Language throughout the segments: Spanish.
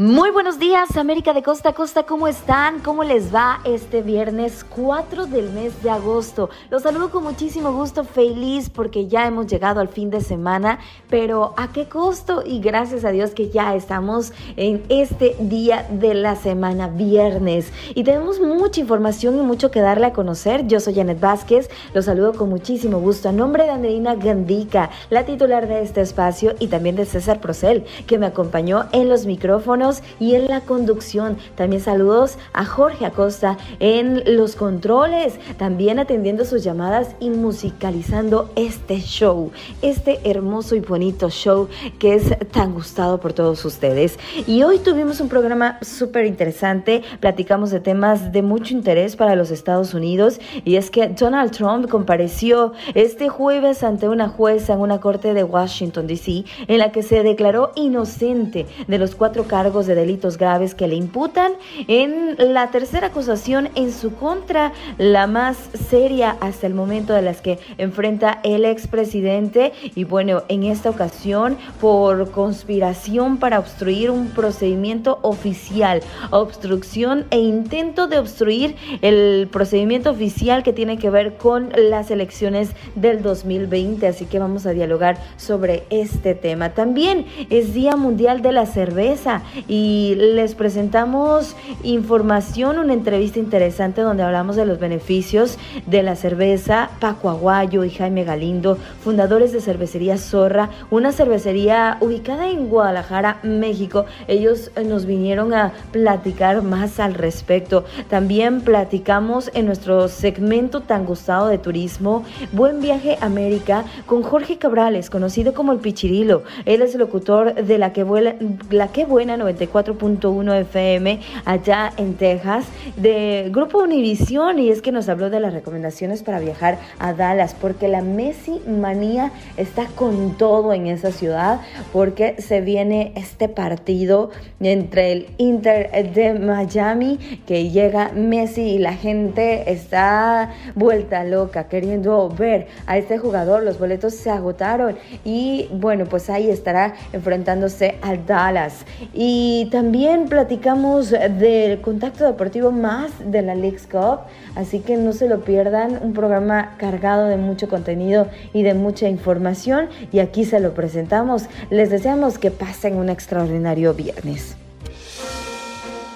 Muy buenos días, América de Costa a Costa, ¿cómo están? ¿Cómo les va este viernes 4 del mes de agosto? Los saludo con muchísimo gusto, feliz porque ya hemos llegado al fin de semana, pero ¿a qué costo? Y gracias a Dios que ya estamos en este día de la semana, viernes. Y tenemos mucha información y mucho que darle a conocer. Yo soy Janet Vázquez, los saludo con muchísimo gusto a nombre de Andreina Gandica, la titular de este espacio, y también de César Procel, que me acompañó en los micrófonos y en la conducción. También saludos a Jorge Acosta en los controles, también atendiendo sus llamadas y musicalizando este show, este hermoso y bonito show que es tan gustado por todos ustedes. Y hoy tuvimos un programa súper interesante, platicamos de temas de mucho interés para los Estados Unidos y es que Donald Trump compareció este jueves ante una jueza en una corte de Washington, D.C., en la que se declaró inocente de los cuatro cargos de delitos graves que le imputan. En la tercera acusación en su contra, la más seria hasta el momento de las que enfrenta el expresidente. Y bueno, en esta ocasión por conspiración para obstruir un procedimiento oficial, obstrucción e intento de obstruir el procedimiento oficial que tiene que ver con las elecciones del 2020, así que vamos a dialogar sobre este tema. También es Día Mundial de la Cerveza y les presentamos información, una entrevista interesante donde hablamos de los beneficios de la cerveza. Paco Aguayo y Jaime Galindo, fundadores de Cervecería Zorra, una cervecería ubicada en Guadalajara, México. Ellos eh, nos vinieron a platicar más al respecto. También platicamos en nuestro segmento tan gustado de turismo, Buen Viaje América, con Jorge Cabrales, conocido como el Pichirilo. Él es el locutor de La Que, Vuela, la que Buena 94.1 FM allá en Texas de Grupo Univisión y es que nos habló de las recomendaciones para viajar a Dallas porque la Messi manía está con todo en esa ciudad porque se viene este partido entre el Inter de Miami que llega Messi y la gente está vuelta loca queriendo ver a este jugador. Los boletos se agotaron y bueno pues ahí estará enfrentándose al Dallas. Y también platicamos del contacto deportivo más de la Leagues Cup, así que no se lo pierdan, un programa cargado de mucho contenido y de mucha información y aquí se lo presentamos. Les deseamos que pasen un extraordinario viernes.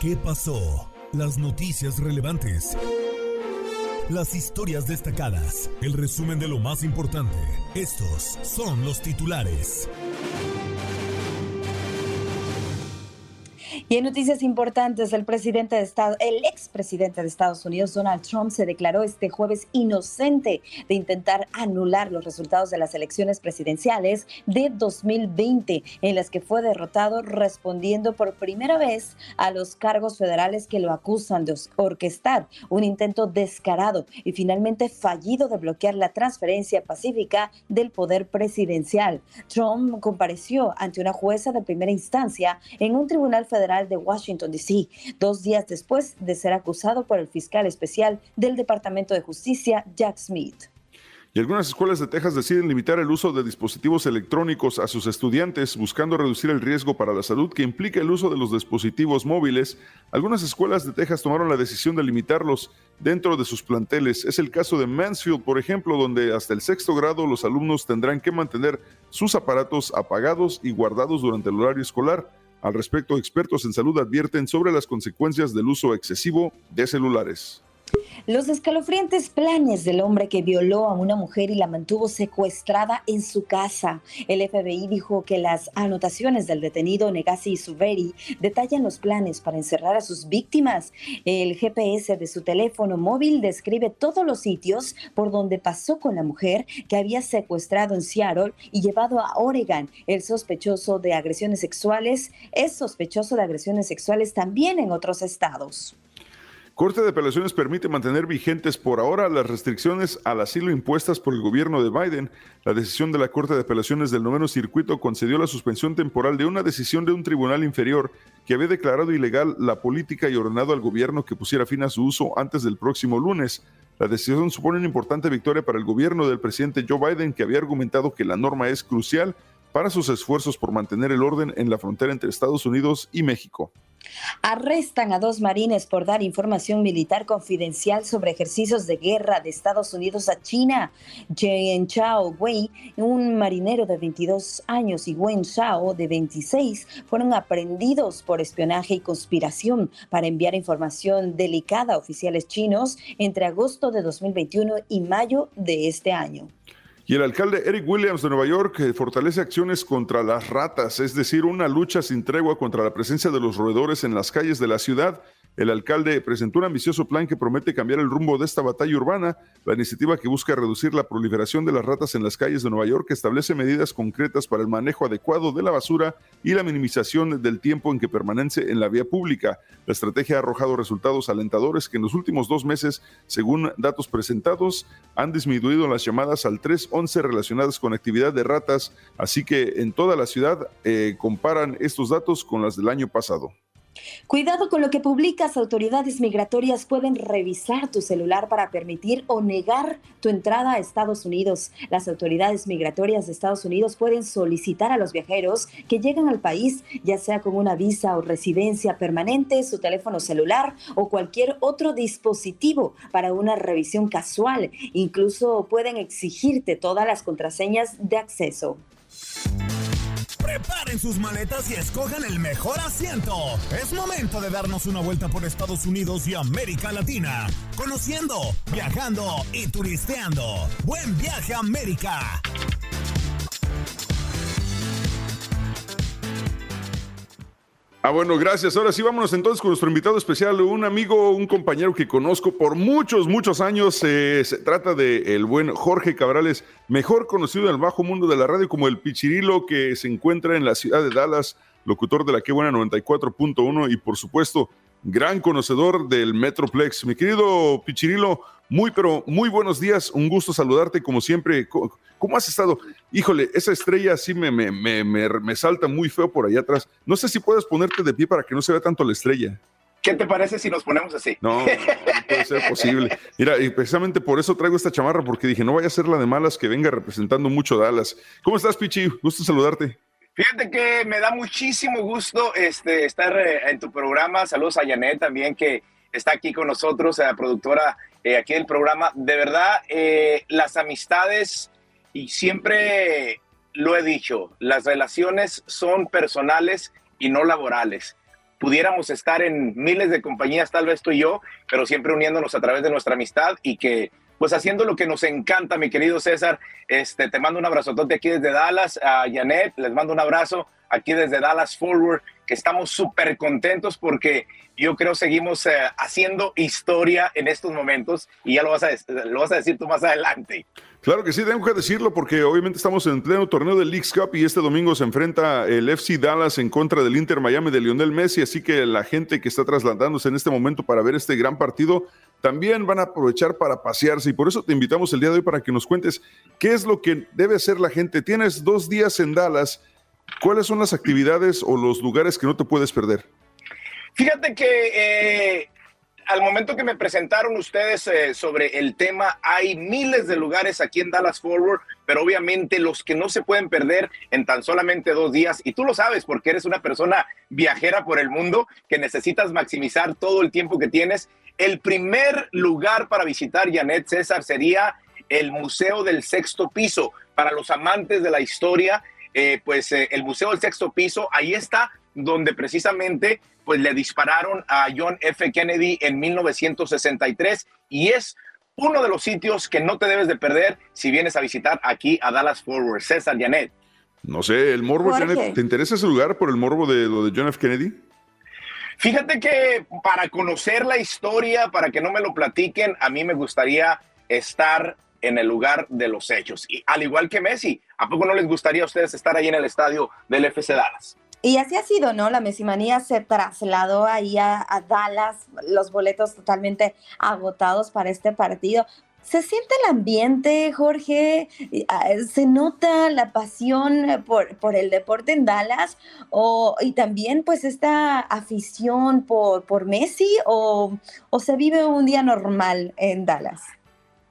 ¿Qué pasó? Las noticias relevantes. Las historias destacadas. El resumen de lo más importante. Estos son los titulares. Y en noticias importantes, el presidente de Estado, el expresidente de Estados Unidos, Donald Trump, se declaró este jueves inocente de intentar anular los resultados de las elecciones presidenciales de 2020, en las que fue derrotado respondiendo por primera vez a los cargos federales que lo acusan de orquestar un intento descarado y finalmente fallido de bloquear la transferencia pacífica del poder presidencial. Trump compareció ante una jueza de primera instancia en un tribunal federal de Washington, D.C., dos días después de ser acusado por el fiscal especial del Departamento de Justicia, Jack Smith. Y algunas escuelas de Texas deciden limitar el uso de dispositivos electrónicos a sus estudiantes, buscando reducir el riesgo para la salud que implica el uso de los dispositivos móviles. Algunas escuelas de Texas tomaron la decisión de limitarlos dentro de sus planteles. Es el caso de Mansfield, por ejemplo, donde hasta el sexto grado los alumnos tendrán que mantener sus aparatos apagados y guardados durante el horario escolar. Al respecto, expertos en salud advierten sobre las consecuencias del uso excesivo de celulares. Los escalofriantes planes del hombre que violó a una mujer y la mantuvo secuestrada en su casa. El FBI dijo que las anotaciones del detenido Negasi Suveri detallan los planes para encerrar a sus víctimas. El GPS de su teléfono móvil describe todos los sitios por donde pasó con la mujer que había secuestrado en Seattle y llevado a Oregon. El sospechoso de agresiones sexuales es sospechoso de agresiones sexuales también en otros estados. Corte de Apelaciones permite mantener vigentes por ahora las restricciones al asilo impuestas por el gobierno de Biden. La decisión de la Corte de Apelaciones del Noveno Circuito concedió la suspensión temporal de una decisión de un tribunal inferior que había declarado ilegal la política y ordenado al gobierno que pusiera fin a su uso antes del próximo lunes. La decisión supone una importante victoria para el gobierno del presidente Joe Biden, que había argumentado que la norma es crucial para sus esfuerzos por mantener el orden en la frontera entre Estados Unidos y México. Arrestan a dos marines por dar información militar confidencial sobre ejercicios de guerra de Estados Unidos a China. Jen Chao Wei, un marinero de 22 años, y Wen Shao, de 26, fueron aprendidos por espionaje y conspiración para enviar información delicada a oficiales chinos entre agosto de 2021 y mayo de este año. Y el alcalde Eric Williams de Nueva York eh, fortalece acciones contra las ratas, es decir, una lucha sin tregua contra la presencia de los roedores en las calles de la ciudad el alcalde presentó un ambicioso plan que promete cambiar el rumbo de esta batalla urbana. La iniciativa que busca reducir la proliferación de las ratas en las calles de Nueva York establece medidas concretas para el manejo adecuado de la basura y la minimización del tiempo en que permanece en la vía pública. La estrategia ha arrojado resultados alentadores que en los últimos dos meses, según datos presentados, han disminuido las llamadas al 311 relacionadas con actividad de ratas, así que en toda la ciudad eh, comparan estos datos con las del año pasado. Cuidado con lo que publicas. Autoridades migratorias pueden revisar tu celular para permitir o negar tu entrada a Estados Unidos. Las autoridades migratorias de Estados Unidos pueden solicitar a los viajeros que llegan al país, ya sea con una visa o residencia permanente, su teléfono celular o cualquier otro dispositivo para una revisión casual. Incluso pueden exigirte todas las contraseñas de acceso. Preparen sus maletas y escojan el mejor asiento. Es momento de darnos una vuelta por Estados Unidos y América Latina, conociendo, viajando y turisteando. Buen viaje a América. Ah, bueno, gracias. Ahora sí, vámonos entonces con nuestro invitado especial, un amigo, un compañero que conozco por muchos, muchos años. Eh, se trata de el buen Jorge Cabrales, mejor conocido en el bajo mundo de la radio como el Pichirilo, que se encuentra en la ciudad de Dallas, locutor de la Que Buena 94.1 y, por supuesto, gran conocedor del Metroplex. Mi querido Pichirilo, muy, pero muy buenos días. Un gusto saludarte, como siempre. ¿Cómo has estado? Híjole, esa estrella sí me, me, me, me, salta muy feo por allá atrás. No sé si puedes ponerte de pie para que no se vea tanto la estrella. ¿Qué te parece si nos ponemos así? No, no, puede ser posible. Mira, y precisamente por eso traigo esta chamarra, porque dije, no vaya a ser la de malas que venga representando mucho Dallas. ¿Cómo estás, Pichi? Gusto saludarte. Fíjate que me da muchísimo gusto este, estar eh, en tu programa. Saludos a Janet también, que está aquí con nosotros, la productora eh, aquí del programa. De verdad, eh, las amistades y siempre lo he dicho, las relaciones son personales y no laborales. Pudiéramos estar en miles de compañías, tal vez tú y yo, pero siempre uniéndonos a través de nuestra amistad y que pues haciendo lo que nos encanta, mi querido César. Este, te mando un abrazotote aquí desde Dallas, a Janet, les mando un abrazo aquí desde Dallas Forward, que estamos súper contentos porque yo creo seguimos eh, haciendo historia en estos momentos y ya lo vas, a, lo vas a decir tú más adelante. Claro que sí, tengo que decirlo porque obviamente estamos en pleno torneo del Leagues Cup y este domingo se enfrenta el FC Dallas en contra del Inter Miami de Lionel Messi, así que la gente que está trasladándose en este momento para ver este gran partido también van a aprovechar para pasearse y por eso te invitamos el día de hoy para que nos cuentes qué es lo que debe hacer la gente. Tienes dos días en Dallas, ¿cuáles son las actividades o los lugares que no te puedes perder? Fíjate que eh, al momento que me presentaron ustedes eh, sobre el tema, hay miles de lugares aquí en Dallas Forward, pero obviamente los que no se pueden perder en tan solamente dos días, y tú lo sabes porque eres una persona viajera por el mundo, que necesitas maximizar todo el tiempo que tienes. El primer lugar para visitar, Janet César, sería el Museo del Sexto Piso. Para los amantes de la historia, eh, pues eh, el Museo del Sexto Piso, ahí está donde precisamente pues le dispararon a John F. Kennedy en 1963 y es uno de los sitios que no te debes de perder si vienes a visitar aquí a Dallas Forward. César Janet. No sé, el morbo, Janet, ¿te interesa ese lugar por el morbo de lo de John F. Kennedy? Fíjate que para conocer la historia, para que no me lo platiquen, a mí me gustaría estar en el lugar de los hechos. Y al igual que Messi, ¿a poco no les gustaría a ustedes estar ahí en el estadio del FC Dallas? Y así ha sido, ¿no? La Mesimanía se trasladó ahí a, Dallas, los boletos totalmente agotados para este partido. ¿Se siente el ambiente, Jorge? Ah, ¿Se nota la pasión por, por el deporte en Dallas? O, y también pues esta afición por, por Messi o, o se vive un día normal en Dallas?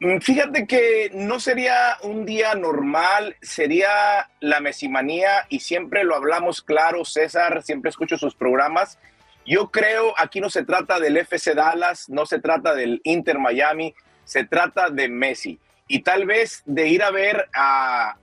Mm, fíjate que no sería un día normal, sería la mesimanía y siempre lo hablamos claro, César, siempre escucho sus programas. Yo creo aquí no se trata del FC Dallas, no se trata del Inter Miami, se trata de Messi. Y tal vez de ir a ver a,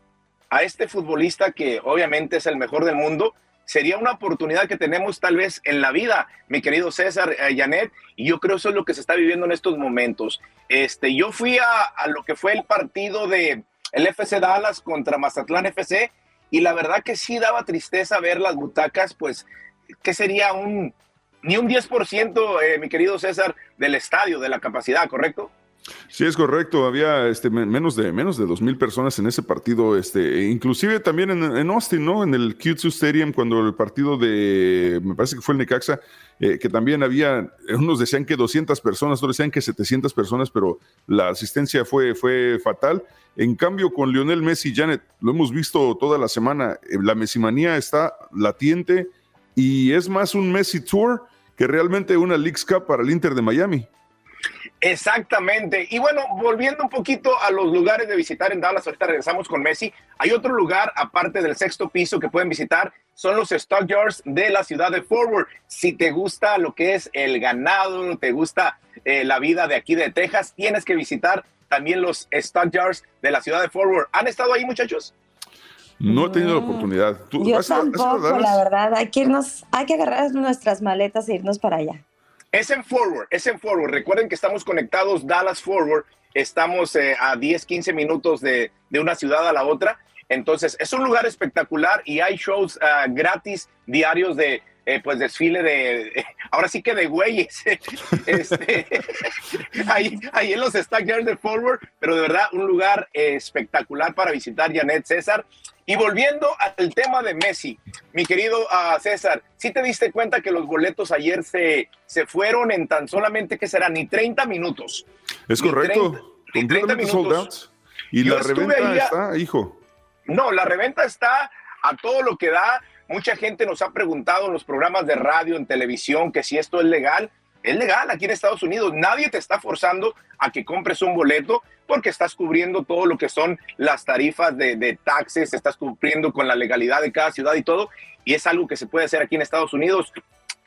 a este futbolista que obviamente es el mejor del mundo, sería una oportunidad que tenemos tal vez en la vida, mi querido César, eh, Janet, y yo creo eso es lo que se está viviendo en estos momentos. Este, yo fui a, lo que fue el partido de el FC Dallas contra Mazatlán FC y la verdad que sí daba tristeza ver las butacas, pues, que sería un, ni un 10%, eh, mi querido César, del estadio, de la capacidad, ¿correcto? Sí, es correcto. Había este, menos de menos de dos mil personas en ese partido. Este, inclusive también en, Austin, ¿no? En el Q2 Stadium, cuando el partido de, me parece que fue el Necaxa, eh, que también había, unos decían que 200 personas, otros decían que 700 personas, pero la asistencia fue, fue fatal. En cambio, con Lionel Messi, Janet, lo hemos visto toda la semana, eh, la Messimanía está latiente y es más un Messi Tour que realmente una Leagues Cup para el Inter de Miami. Exactamente. Y bueno, volviendo un poquito a los lugares de visitar en Dallas, ahorita regresamos con Messi. Hay otro lugar, aparte del sexto piso, que pueden visitar, son los Stockyards de la ciudad de Forward. Si te gusta lo que es el ganado, te gusta eh, la vida de aquí de Texas, tienes que visitar también los Stockyards de la ciudad de Forward. ¿Han estado ahí, muchachos? No he tenido la oportunidad. Yo tampoco, la verdad. Hay que irnos, hay que agarrar nuestras maletas e irnos para allá. Es en Forward, es en Forward. Recuerden que estamos conectados Dallas Forward. Estamos eh, a 10, 15 minutos de, una ciudad a la otra. Entonces, es un lugar espectacular y hay shows ah, gratis diarios de, eh, pues desfile de, ahora sí que de güeyes, este, ahí, en los Stackyards de Forward, pero de verdad un lugar espectacular para visitar, Janet César. Y volviendo al tema de Messi, mi querido uh, César, ¿sí te diste cuenta que los boletos ayer se, se fueron en tan solamente, que serán? Ni 30 minutos. Es correcto, 30, minutos. Y la reventa está, hijo. No, la reventa está a todo lo que da. Mucha gente nos ha preguntado en los programas de radio, en televisión, que si esto es legal es legal aquí en Estados Unidos. Nadie te está forzando a que compres un boleto porque estás cubriendo todo lo que son las tarifas de, taxes, estás cumpliendo con la legalidad de cada ciudad y todo. Y es algo que se puede hacer aquí en Estados Unidos.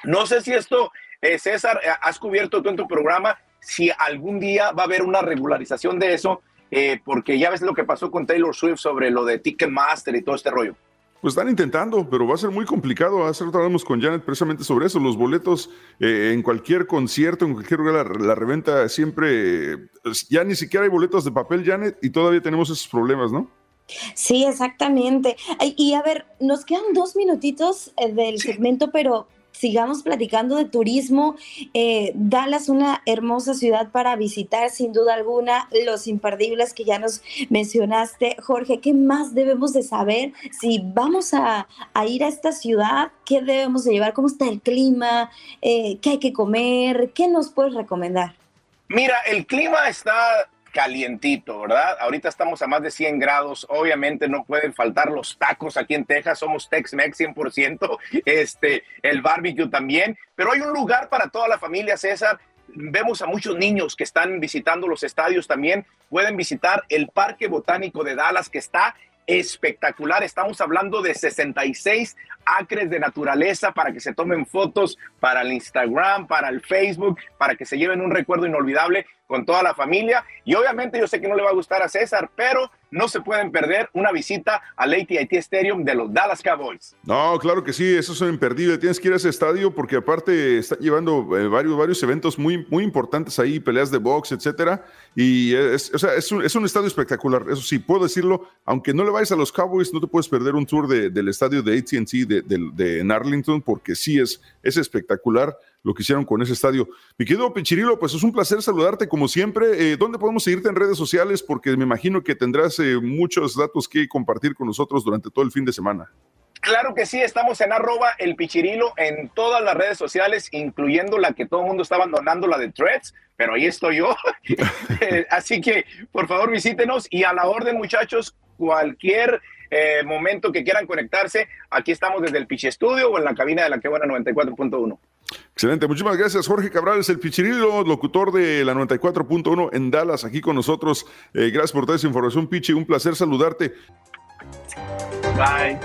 No sé si esto, eh, César, eh, has cubierto tú en tu programa, si algún día va a haber una regularización de eso, eh, porque ya ves lo que pasó con Taylor Swift sobre lo de Ticketmaster y todo este rollo. Pues están intentando, pero va a ser muy complicado. Hace rato hablamos con Janet precisamente sobre eso. Los boletos eh, en cualquier concierto, en cualquier lugar, la, reventa siempre, pues, ya ni siquiera hay boletos de papel, Janet, y todavía tenemos esos problemas, ¿no? Sí, exactamente. Y a ver, nos quedan dos minutitos eh, del segmento, pero sigamos platicando de turismo. Eh, Dallas, una hermosa ciudad para visitar, sin duda alguna, los imperdibles que ya nos mencionaste. Jorge, ¿qué más debemos de saber? Si vamos a, ir a esta ciudad, ¿qué debemos de llevar? ¿Cómo está el clima? Eh, ¿Qué hay que comer? ¿Qué nos puedes recomendar? Mira, el clima está calientito, ¿verdad? Ahorita estamos a más de 100 grados, obviamente no pueden faltar los tacos aquí en Texas, somos Tex-Mex 100%, este, el barbecue también, pero hay un lugar para toda la familia, César. Vemos a muchos niños que están visitando los estadios también, pueden visitar el Parque Botánico de Dallas que está espectacular. Estamos hablando de 66 acres de naturaleza para que se tomen fotos para el Instagram, para el Facebook, para que se lleven un recuerdo inolvidable con toda la familia. Y obviamente yo sé que no le va a gustar a César, pero no se pueden perder una visita al AT&T Stadium de los Dallas Cowboys. No, claro que sí, eso es imperdible. Tienes que ir a ese estadio porque aparte está llevando eh, varios, varios eventos muy, muy importantes ahí, peleas de box, etcétera. Y es, o sea, es, un, es un estadio espectacular, eso sí, puedo decirlo. Aunque no le vayas a los Cowboys, no te puedes perder un tour del estadio de AT&T de, de, en Arlington porque sí es, es espectacular lo que hicieron con ese estadio. Mi querido Pichirilo, pues es un placer saludarte como siempre. Eh, ¿Dónde podemos seguirte en redes sociales? Porque me imagino que tendrás eh, muchos datos que compartir con nosotros durante todo el fin de semana. Claro que sí, estamos en arroba el pichirilo en todas las redes sociales, incluyendo la que todo el mundo está abandonando, la de Threads, pero ahí estoy yo. Eh, así que, por favor, visítenos y a la orden, muchachos, cualquier eh, momento que quieran conectarse, aquí estamos desde el Pichi Estudio o en la cabina de la que buena 94.1. Excelente, muchísimas gracias. Jorge Cabral es el Pichirilo, locutor de la 94.1 en Dallas, aquí con nosotros. Eh, gracias por toda esa información, Pichi. Un placer saludarte. Bye.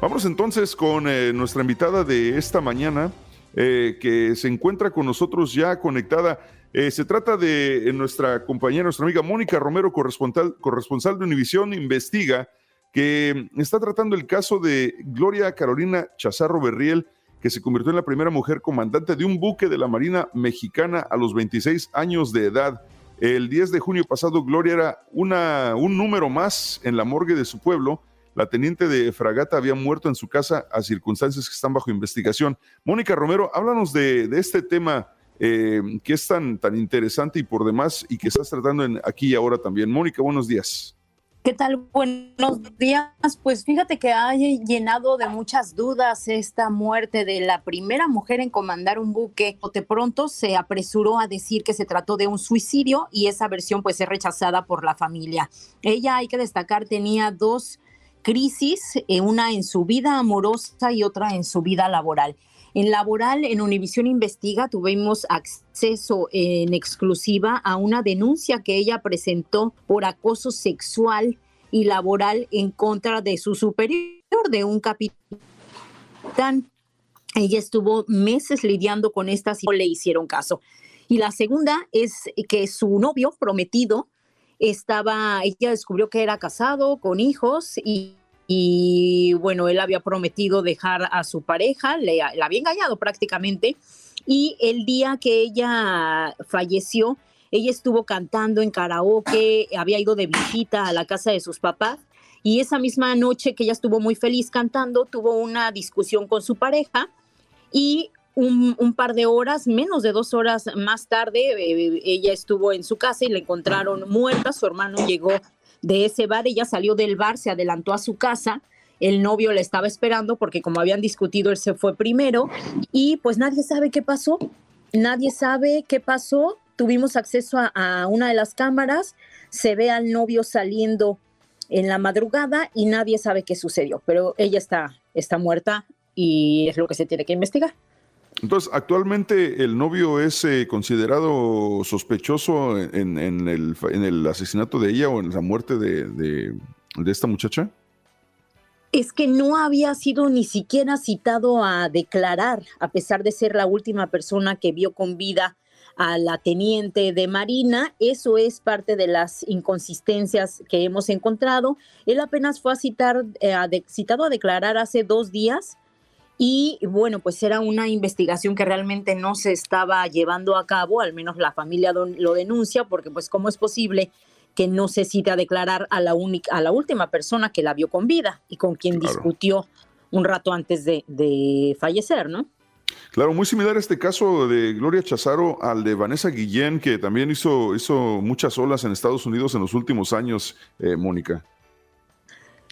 Vamos entonces con eh, nuestra invitada de esta mañana, eh, que se encuentra con nosotros ya conectada. Eh, se trata de nuestra compañera, nuestra amiga Mónica Romero, corresponsal, corresponsal de Univisión Investiga, que está tratando el caso de Gloria Carolina Chazarro Berriel, que se convirtió en la primera mujer comandante de un buque de la Marina Mexicana a los 26 años de edad. El 10 de junio pasado, Gloria era una, un número más en la morgue de su pueblo la teniente de fragata había muerto en su casa a circunstancias que están bajo investigación. Mónica Romero, háblanos de, este tema eh, que es tan, tan interesante y por demás y que estás tratando aquí y ahora también. Mónica, buenos días. ¿Qué tal? Buenos días. Pues fíjate que ha llenado de muchas dudas esta muerte de la primera mujer en comandar un buque. De pronto se apresuró a decir que se trató de un suicidio y esa versión pues es rechazada por la familia. Ella, hay que destacar, tenía dos crisis, eh, una en su vida amorosa y otra en su vida laboral. En laboral, en Univisión Investiga, tuvimos acceso en exclusiva a una denuncia que ella presentó por acoso sexual y laboral en contra de su superior, de un capitán. Ella estuvo meses lidiando con estas y no le hicieron caso. Y la segunda es que su novio prometido estaba, ella descubrió que era casado con hijos y, y bueno, él había prometido dejar a su pareja, le, la había engañado prácticamente y el día que ella falleció, ella estuvo cantando en karaoke, había ido de visita a la casa de sus papás y esa misma noche que ella estuvo muy feliz cantando, tuvo una discusión con su pareja y un, par de horas, menos de dos horas más tarde, eh, ella estuvo en su casa y la encontraron muerta. Su hermano llegó de ese bar, ella salió del bar, se adelantó a su casa. El novio la estaba esperando porque como habían discutido, él se fue primero y pues nadie sabe qué pasó. Nadie sabe qué pasó. Tuvimos acceso a, a una de las cámaras, se ve al novio saliendo en la madrugada y nadie sabe qué sucedió, pero ella está, está muerta y es lo que se tiene que investigar. Entonces, actualmente el novio es eh, considerado sospechoso en, el, asesinato de ella o en la muerte de, esta muchacha. Es que no había sido ni siquiera citado a declarar, a pesar de ser la última persona que vio con vida a la teniente de Marina. Eso es parte de las inconsistencias que hemos encontrado. Él apenas fue a citar, eh, citado a declarar hace dos días y bueno, pues era una investigación que realmente no se estaba llevando a cabo, al menos la familia lo denuncia, porque pues cómo es posible que no se cite a declarar a la, única, a la última persona que la vio con vida y con quien discutió un rato antes de, de, fallecer, ¿no? Claro, muy similar este caso de Gloria Chazaro al de Vanessa Guillén, que también hizo, hizo muchas olas en Estados Unidos en los últimos años, eh, Mónica.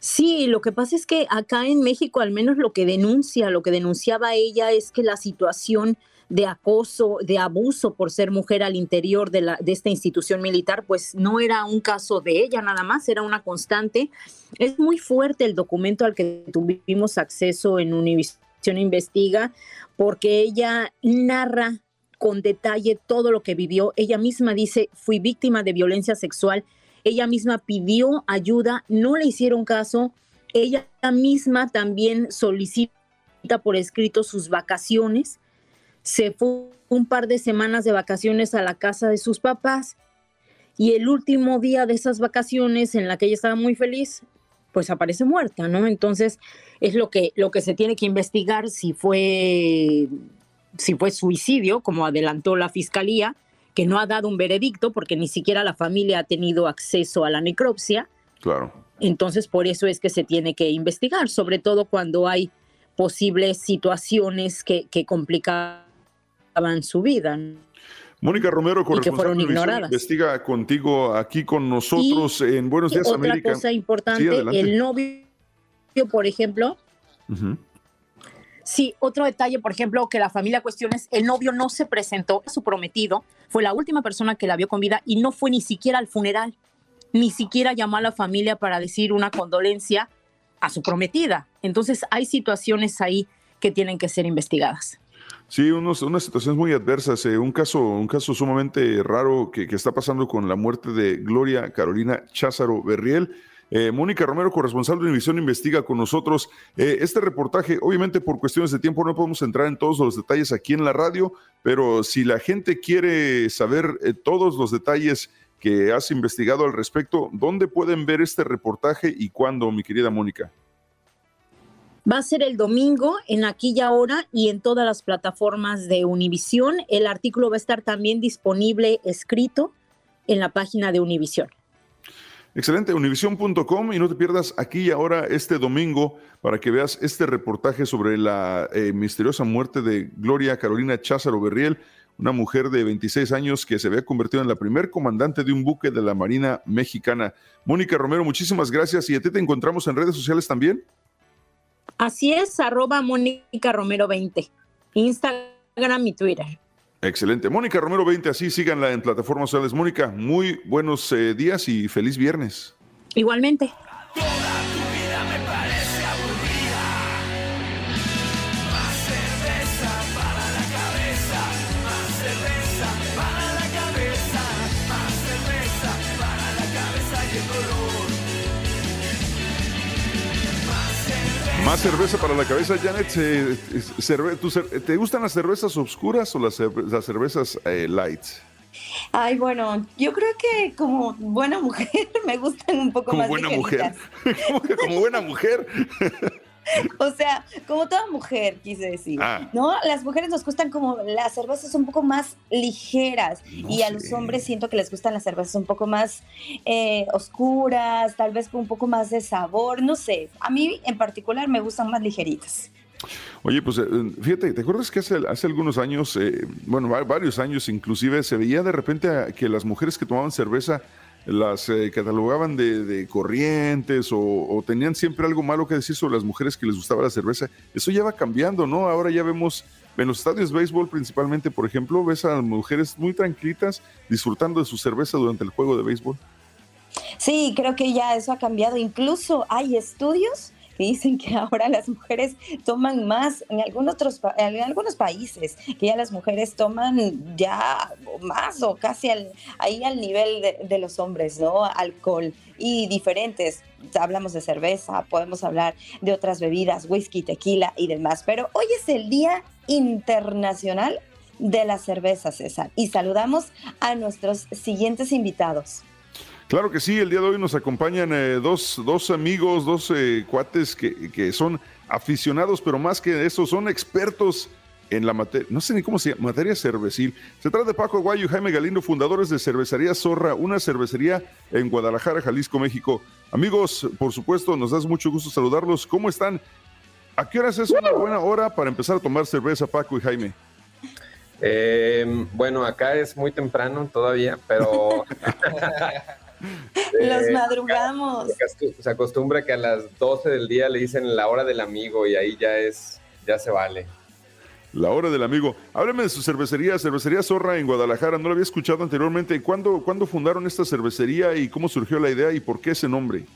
Sí, lo que pasa es que acá en México, al menos lo que denuncia, lo que denunciaba ella es que la situación de acoso, de abuso por ser mujer al interior de, la, de esta institución militar, pues no era un caso de ella nada más, era una constante. Es muy fuerte el documento al que tuvimos acceso en Univisión Investiga, porque ella narra con detalle todo lo que vivió. Ella misma dice, fui víctima de violencia sexual ella misma pidió ayuda, no le hicieron caso. Ella misma también solicita por escrito sus vacaciones. Se fue un par de semanas de vacaciones a la casa de sus papás y el último día de esas vacaciones en la que ella estaba muy feliz, pues aparece muerta, ¿no? Entonces es lo que, lo que se tiene que investigar si fue, si fue suicidio, como adelantó la fiscalía, que no ha dado un veredicto porque ni siquiera la familia ha tenido acceso a la necropsia. Claro. Entonces por eso es que se tiene que investigar, sobre todo cuando hay posibles situaciones que, que complicaban su vida. Mónica Romero, corresponsal de ignoradas. investiga contigo aquí con nosotros en Buenos Días otra América. Otra cosa importante, el novio, por ejemplo. Sí, otro detalle, por ejemplo, que la familia cuestiona es, el novio no se presentó a su prometido, fue la última persona que la vio con vida y no fue ni siquiera al funeral, ni siquiera llamó a la familia para decir una condolencia a su prometida. Entonces hay situaciones ahí que tienen que ser investigadas. Sí, unos, unas situaciones muy adversas. Eh, un, caso, un caso sumamente raro que, que, está pasando con la muerte de Gloria Carolina Cházaro Berriel. Eh, Mónica Romero, corresponsal de Univisión, investiga con nosotros eh, este reportaje. Obviamente, por cuestiones de tiempo, no podemos entrar en todos los detalles aquí en la radio, pero si la gente quiere saber todos los detalles que has investigado al respecto, ¿dónde pueden ver este reportaje y cuándo, mi querida Mónica? Va a ser el domingo en Aquí y Ahora y en todas las plataformas de Univisión. El artículo va a estar también disponible escrito en la página de Univisión. Excelente, univision.com y no te pierdas aquí y ahora este domingo para que veas este reportaje sobre la eh, misteriosa muerte de Gloria Carolina Cházaro Berriel, una mujer de 26 años que se había convertido en la primer comandante de un buque de la Marina Mexicana. Mónica Romero, muchísimas gracias y a ti te encontramos en redes sociales también. Así es, arroba Mónica Romero 20, Instagram y Twitter. Excelente. Mónica Romero 20, así síganla en plataformas sociales. Mónica, muy buenos eh, días y feliz viernes. Igualmente. Más cerveza para la cabeza, Janet. ¿Te gustan las cervezas oscuras o las, cervezas eh, light? Ay, bueno, yo creo que como buena mujer me gustan un poco como más buena mujer. como buena mujer. o sea, como toda mujer, quise decir. Ah. ¿No? Las mujeres nos gustan como las cervezas un poco más ligeras y a los hombres siento que les gustan las cervezas un poco más eh, oscuras, tal vez con un poco más de sabor, no sé. A mí en particular me gustan más ligeritas. Oye, pues eh, fíjate, ¿te acuerdas que hace, hace algunos años, eh, bueno, varios años inclusive, se veía de repente que las mujeres que tomaban cerveza las eh, catalogaban de, corrientes o, tenían siempre algo malo que decir sobre las mujeres que les gustaba la cerveza. Eso ya va cambiando, ¿no? Ahora ya vemos en los estadios de béisbol principalmente, por ejemplo, ves a mujeres muy tranquilitas disfrutando de su cerveza durante el juego de béisbol. Sí, creo que ya eso ha cambiado. Incluso hay estudios dicen que ahora las mujeres toman más en algunos otros en algunos países que ya las mujeres toman ya más o casi ahí al nivel de, los hombres no alcohol y diferentes. Hablamos de cerveza podemos hablar de otras bebidas whisky tequila y demás. Pero hoy es el día internacional de la cerveza César y saludamos a nuestros siguientes invitados Claro que sí, el día de hoy nos acompañan eh, dos, dos, amigos, dos eh, cuates que, que, son aficionados, pero más que eso, son expertos en la materia, no sé ni cómo se llama, materia cervecil. Se trata de Paco Aguayo y Jaime Galindo, fundadores de Cervecería Zorra, una cervecería en Guadalajara, Jalisco, México. Amigos, por supuesto, nos da mucho gusto saludarlos. ¿Cómo están? ¿A qué horas es una buena hora para empezar a tomar cerveza, Paco y Jaime? Eh, bueno, acá es muy temprano todavía, pero Los madrugamos. Se acostumbra que a las 12 del día le dicen la hora del amigo y ahí ya es, ya se vale. La hora del amigo. Hábleme de su cervecería, Cervecería Zorra en Guadalajara. No lo había escuchado anteriormente. ¿Cuándo, ¿Cuándo fundaron esta cervecería y cómo surgió la idea y por qué ese nombre?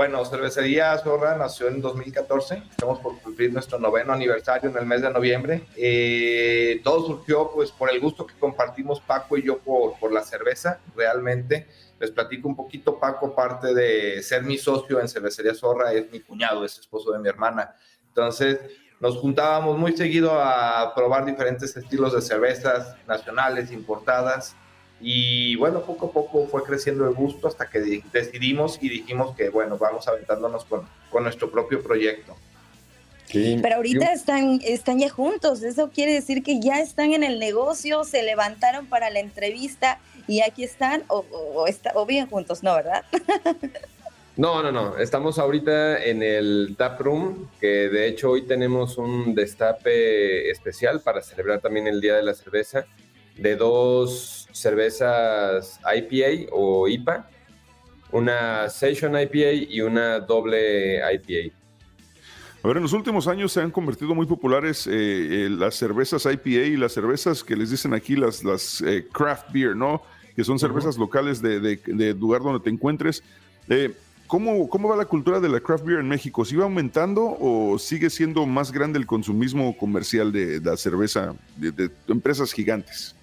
Bueno, Cervecería Zorra nació en 2014. Estamos por cumplir nuestro noveno aniversario en el mes de noviembre. Eh, todo surgió pues por el gusto que compartimos Paco y yo por, por la cerveza, realmente. Les platico un poquito, Paco, parte de ser mi socio en Cervecería Zorra, es mi cuñado, es esposo de mi hermana. Entonces, nos juntábamos muy seguido a probar diferentes estilos de cervezas nacionales, importadas, Y bueno, poco a poco fue creciendo el gusto hasta que decidimos y dijimos que, bueno, vamos aventándonos con, con nuestro propio proyecto. Pero ahorita están, están ya juntos, eso quiere decir que ya están en el negocio, se levantaron para la entrevista y aquí están o, o, o bien juntos, ¿no, verdad? No, no, no. Estamos ahorita en el Tap Room, que de hecho hoy tenemos un destape especial para celebrar también el Día de la Cerveza, de dos cervezas IPA o IPA, una Session IPA y una doble IPA. A ver, en los últimos años se han convertido muy populares eh, eh, las cervezas IPA y las cervezas que les dicen aquí las, las eh, craft beer, ¿no? Que son cervezas locales de, de, de, lugar donde te encuentres. ¿Cómo, ¿Cómo va la cultura de la craft beer en México? ¿Sigue aumentando o sigue siendo más grande el consumismo comercial de, la cerveza de, empresas gigantes?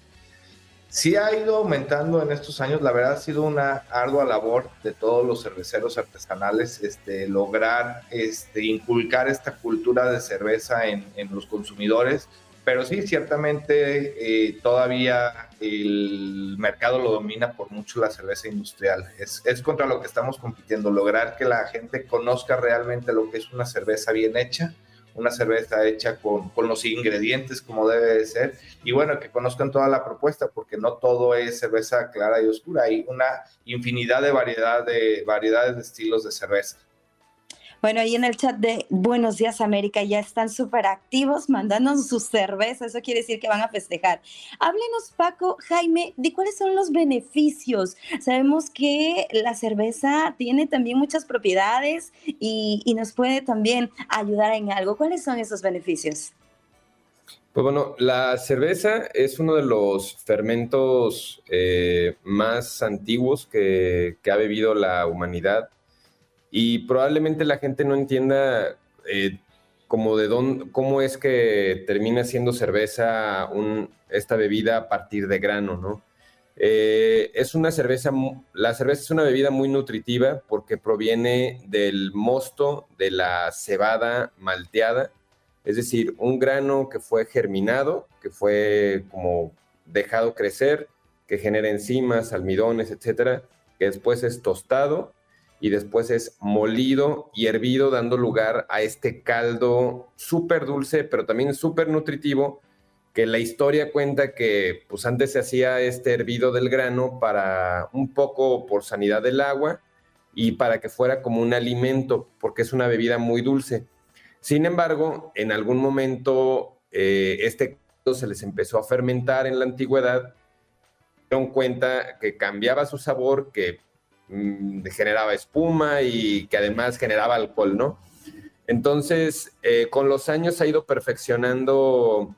Sí ha ido aumentando en estos años, la verdad ha sido una ardua labor de todos los cerveceros artesanales este, lograr este, inculcar esta cultura de cerveza en, los consumidores pero sí, ciertamente eh, todavía el mercado lo domina por mucho la cerveza industrial. Es, contra lo que estamos compitiendo, lograr que la gente conozca realmente lo que es una cerveza bien hecha, una cerveza hecha con, con los ingredientes como debe de ser, y bueno, que conozcan toda la propuesta, porque no todo es cerveza clara y oscura, hay una infinidad de, variedad de variedades de estilos de cerveza. Bueno, ahí en el chat de Buenos Días América ya están súper activos mandándonos sus cervezas, eso quiere decir que van a festejar. Háblenos, Paco, Jaime, de cuáles son los beneficios. Sabemos que la cerveza tiene también muchas propiedades y, y nos puede también ayudar en algo. ¿Cuáles son esos beneficios? Pues bueno, la cerveza es uno de los fermentos eh, más antiguos que, que ha bebido la humanidad y probablemente la gente no entienda eh, como cómo es que termina siendo cerveza esta bebida a partir de grano, ¿no? Eh, es una cerveza, la cerveza es una bebida muy nutritiva porque proviene del mosto de la cebada malteada, es decir, un grano que fue germinado, que fue como dejado crecer, que genera enzimas, almidones, etcétera, que después es tostado y después es molido y hervido, dando lugar a este caldo súper dulce, pero también súper nutritivo, que la historia cuenta que pues antes se hacía este hervido del grano para un poco por sanidad del agua y para que fuera como un alimento, porque es una bebida muy dulce. Sin embargo, en algún momento eh, este caldo se les empezó a fermentar en la antigüedad, dieron cuenta que cambiaba su sabor, que Mm, generaba espuma y que además generaba alcohol, ¿no? Entonces, eh, con los años ha ido perfeccionando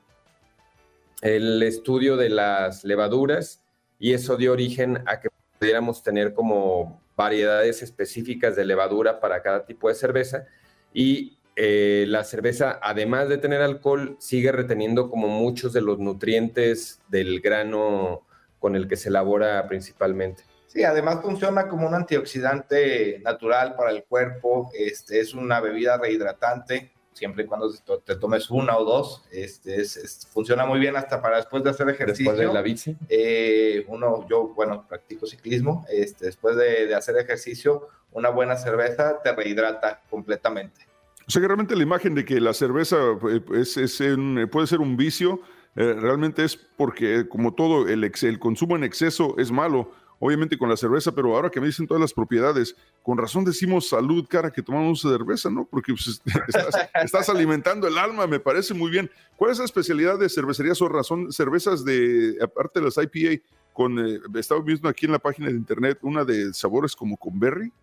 el estudio de las levaduras y eso dio origen a que pudiéramos tener como variedades específicas de levadura para cada tipo de cerveza y eh, la cerveza, además de tener alcohol, sigue reteniendo como muchos de los nutrientes del grano con el que se elabora principalmente. Sí, además funciona como un antioxidante natural para el cuerpo. Este es una bebida rehidratante, siempre y cuando te tomes una o dos. Este es, funciona muy bien hasta para después de hacer ejercicio. Después de la bici. Eh, uno, yo, bueno, practico ciclismo. Este, después de, de, hacer ejercicio, una buena cerveza te rehidrata completamente. O sea que realmente la imagen de que la cerveza eh, es, es puede ser un vicio, eh, realmente es porque, como todo, el, el consumo en exceso es malo obviamente con la cerveza, pero ahora que me dicen todas las propiedades, con razón decimos salud, cara, que tomamos cerveza, ¿no? Porque pues, estás, alimentando el alma, me parece muy bien. ¿Cuál es la especialidad de cervecería Zorra? ¿Son cervezas de, aparte de las IPA, con, eh, estaba viendo aquí en la página de internet, una de sabores como con berry?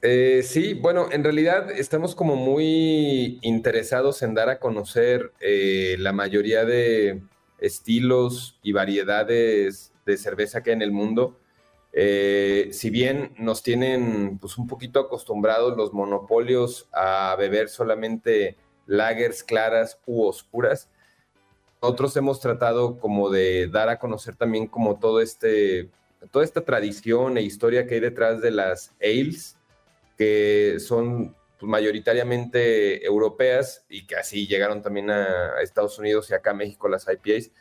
Eh, sí, bueno, en realidad estamos como muy interesados en dar a conocer eh, la mayoría de estilos y variedades de cerveza que hay en el mundo. Eh, si bien nos tienen pues, un poquito acostumbrados los monopolios a beber solamente lagers claras u oscuras, nosotros hemos tratado como de dar a conocer también como todo este, toda esta tradición e historia que hay detrás de las ales, que son pues, mayoritariamente europeas y que así llegaron también a, Estados Unidos y acá a México las IPAs.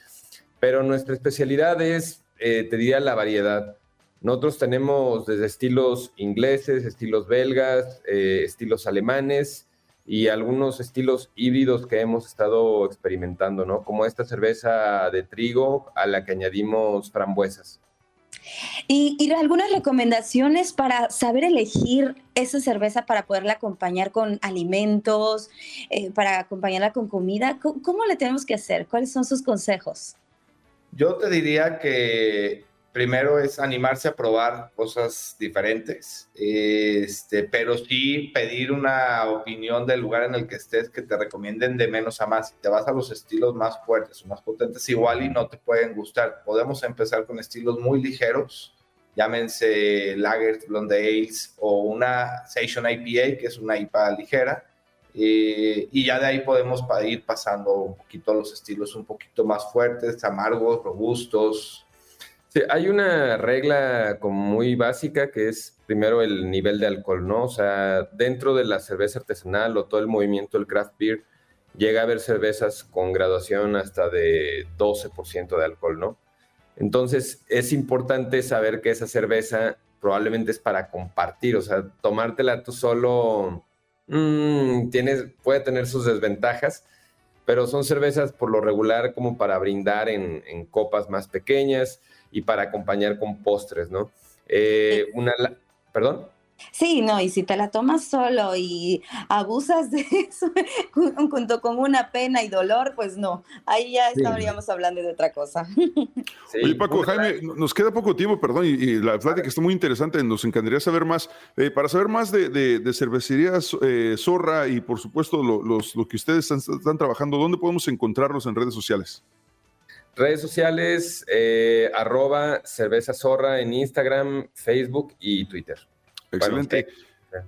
Pero nuestra especialidad es eh, te diría la variedad. Nosotros tenemos desde estilos ingleses, estilos belgas, eh, estilos alemanes y algunos estilos híbridos que hemos estado experimentando, ¿no? Como esta cerveza de trigo a la que añadimos frambuesas. Y, algunas recomendaciones para saber elegir esa cerveza para poderla acompañar con alimentos, eh, para acompañarla con comida. ¿Cómo, le tenemos que hacer? ¿Cuáles son sus consejos? Yo te diría que primero es animarse a probar cosas diferentes, este, pero sí pedir una opinión del lugar en el que estés que te recomienden de menos a más. Si te vas a los estilos más fuertes o más potentes, igual y no te pueden gustar. Podemos empezar con estilos muy ligeros, llámense Lager, Blonde Ales o una Station IPA, que es una IPA ligera. Eh, y ya de ahí podemos ir pasando un poquito a los estilos un poquito más fuertes, amargos, robustos, hay una regla muy básica que es primero el nivel de alcohol, ¿no? O sea, dentro de la cerveza artesanal o todo el movimiento del craft beer, llega a haber cervezas con graduación hasta de 12% de alcohol, ¿no? Entonces, es importante saber que esa cerveza probablemente es para compartir, o sea, tomártela tú solo mm, tienes, puede tener sus desventajas, pero son cervezas por lo regular como para brindar en copas más pequeñas y para acompañar con postres, ¿no? Eh, una, perdón. Sí, no, y si te la tomas solo y abusas de eso junto con una pena y dolor, pues no, ahí ya estaríamos hablando de otra cosa. Sí, Paco, Jaime, nos queda poco tiempo, perdón, y, la plática está muy interesante, nos encantaría saber más. Eh, para saber más de, de, cervecerías eh, Zorra y por supuesto lo, los, lo que ustedes están, están trabajando, ¿dónde podemos encontrarlos en redes sociales? Redes sociales, eh, arroba cerveza zorra en Instagram, Facebook y Twitter. Excelente.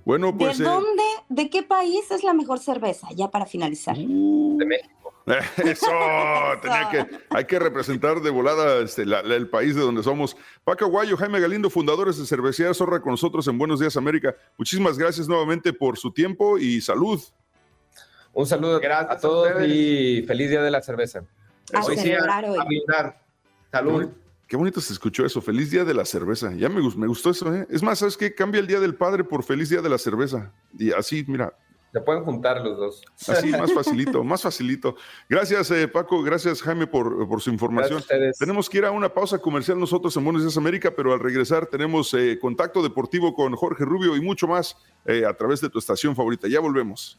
Bueno, pues. ¿De eh, dónde, de qué país es la mejor cerveza? Ya para finalizar. Uh. de México. Eso, tenía que, hay que representar de volada este, el país de donde somos. Paco Guayo, Jaime Galindo, fundadores de Cervecería Zorra con nosotros en Buenos Días América. Muchísimas gracias nuevamente por su tiempo y salud. Un saludo a todos y feliz día de la cerveza. Hoy sí, a, Salud. Qué bonito se escuchó eso. Feliz día de la cerveza. Ya me, me gustó eso, ¿eh? Es más, ¿sabes qué? Cambia el día del padre por feliz día de la cerveza. Y así, mira. Se pueden juntar los dos. Así, más facilito, más facilito. Gracias, eh, Paco. Gracias, Jaime, por, por su información. Tenemos que ir a una pausa comercial nosotros en Buenos Días América, pero al regresar tenemos eh, contacto deportivo con Jorge Rubio y mucho más eh, a través de tu estación favorita. Ya volvemos.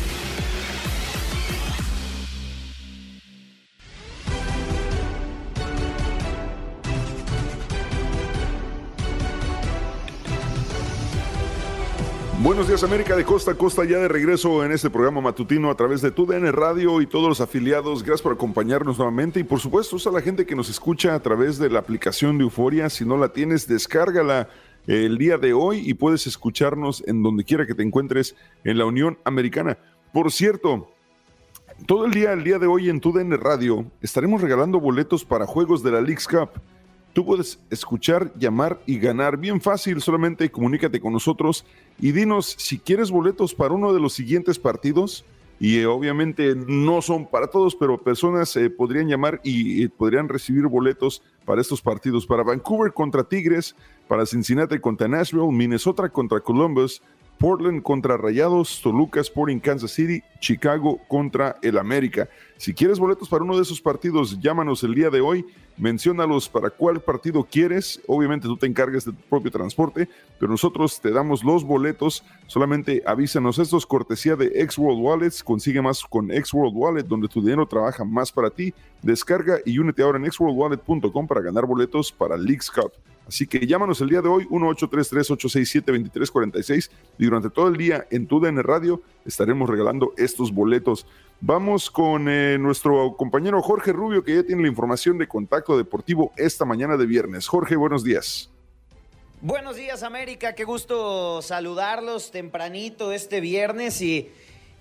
Buenos días América de costa a costa, ya de regreso en este programa matutino a través de TUDN Radio y todos los afiliados. Gracias por acompañarnos nuevamente y por supuesto a la gente que nos escucha a través de la aplicación de Euforia. Si no la tienes, descárgala el día de hoy y puedes escucharnos en donde quiera que te encuentres en la Unión Americana. Por cierto, todo el día, el día de hoy en TUDN Radio, estaremos regalando boletos para juegos de la Leagues Cup. Tú puedes escuchar, llamar y ganar. Bien fácil, solamente comunícate con nosotros y dinos si quieres boletos para uno de los siguientes partidos. Y eh, obviamente no son para todos, pero personas eh, podrían llamar y podrían recibir boletos para estos partidos. Para Vancouver contra Tigres, para Cincinnati contra Nashville, Minnesota contra Columbus, Portland contra Rayados, Toluca Sporting Kansas City, Chicago contra el América. Si quieres boletos para uno de esos partidos, llámanos el día de hoy, menciónalos para cuál partido quieres. Obviamente tú te encargas de tu propio transporte, pero nosotros te damos los boletos. Solamente avísanos. Esto es cortesía de X World Wallets. Consigue más con X World Wallet, donde tu dinero trabaja más para ti. Descarga y únete ahora en xworldwallet.com para ganar boletos para Leagues Cup. Así que llámanos el día de hoy, 1-833-867-2346, y durante todo el día en TUDN Radio estaremos regalando estos boletos. Vamos con eh, nuestro compañero Jorge Rubio, que ya tiene la información de Contacto Deportivo esta mañana de viernes. Jorge, buenos días. Buenos días América, qué gusto saludarlos tempranito este viernes y,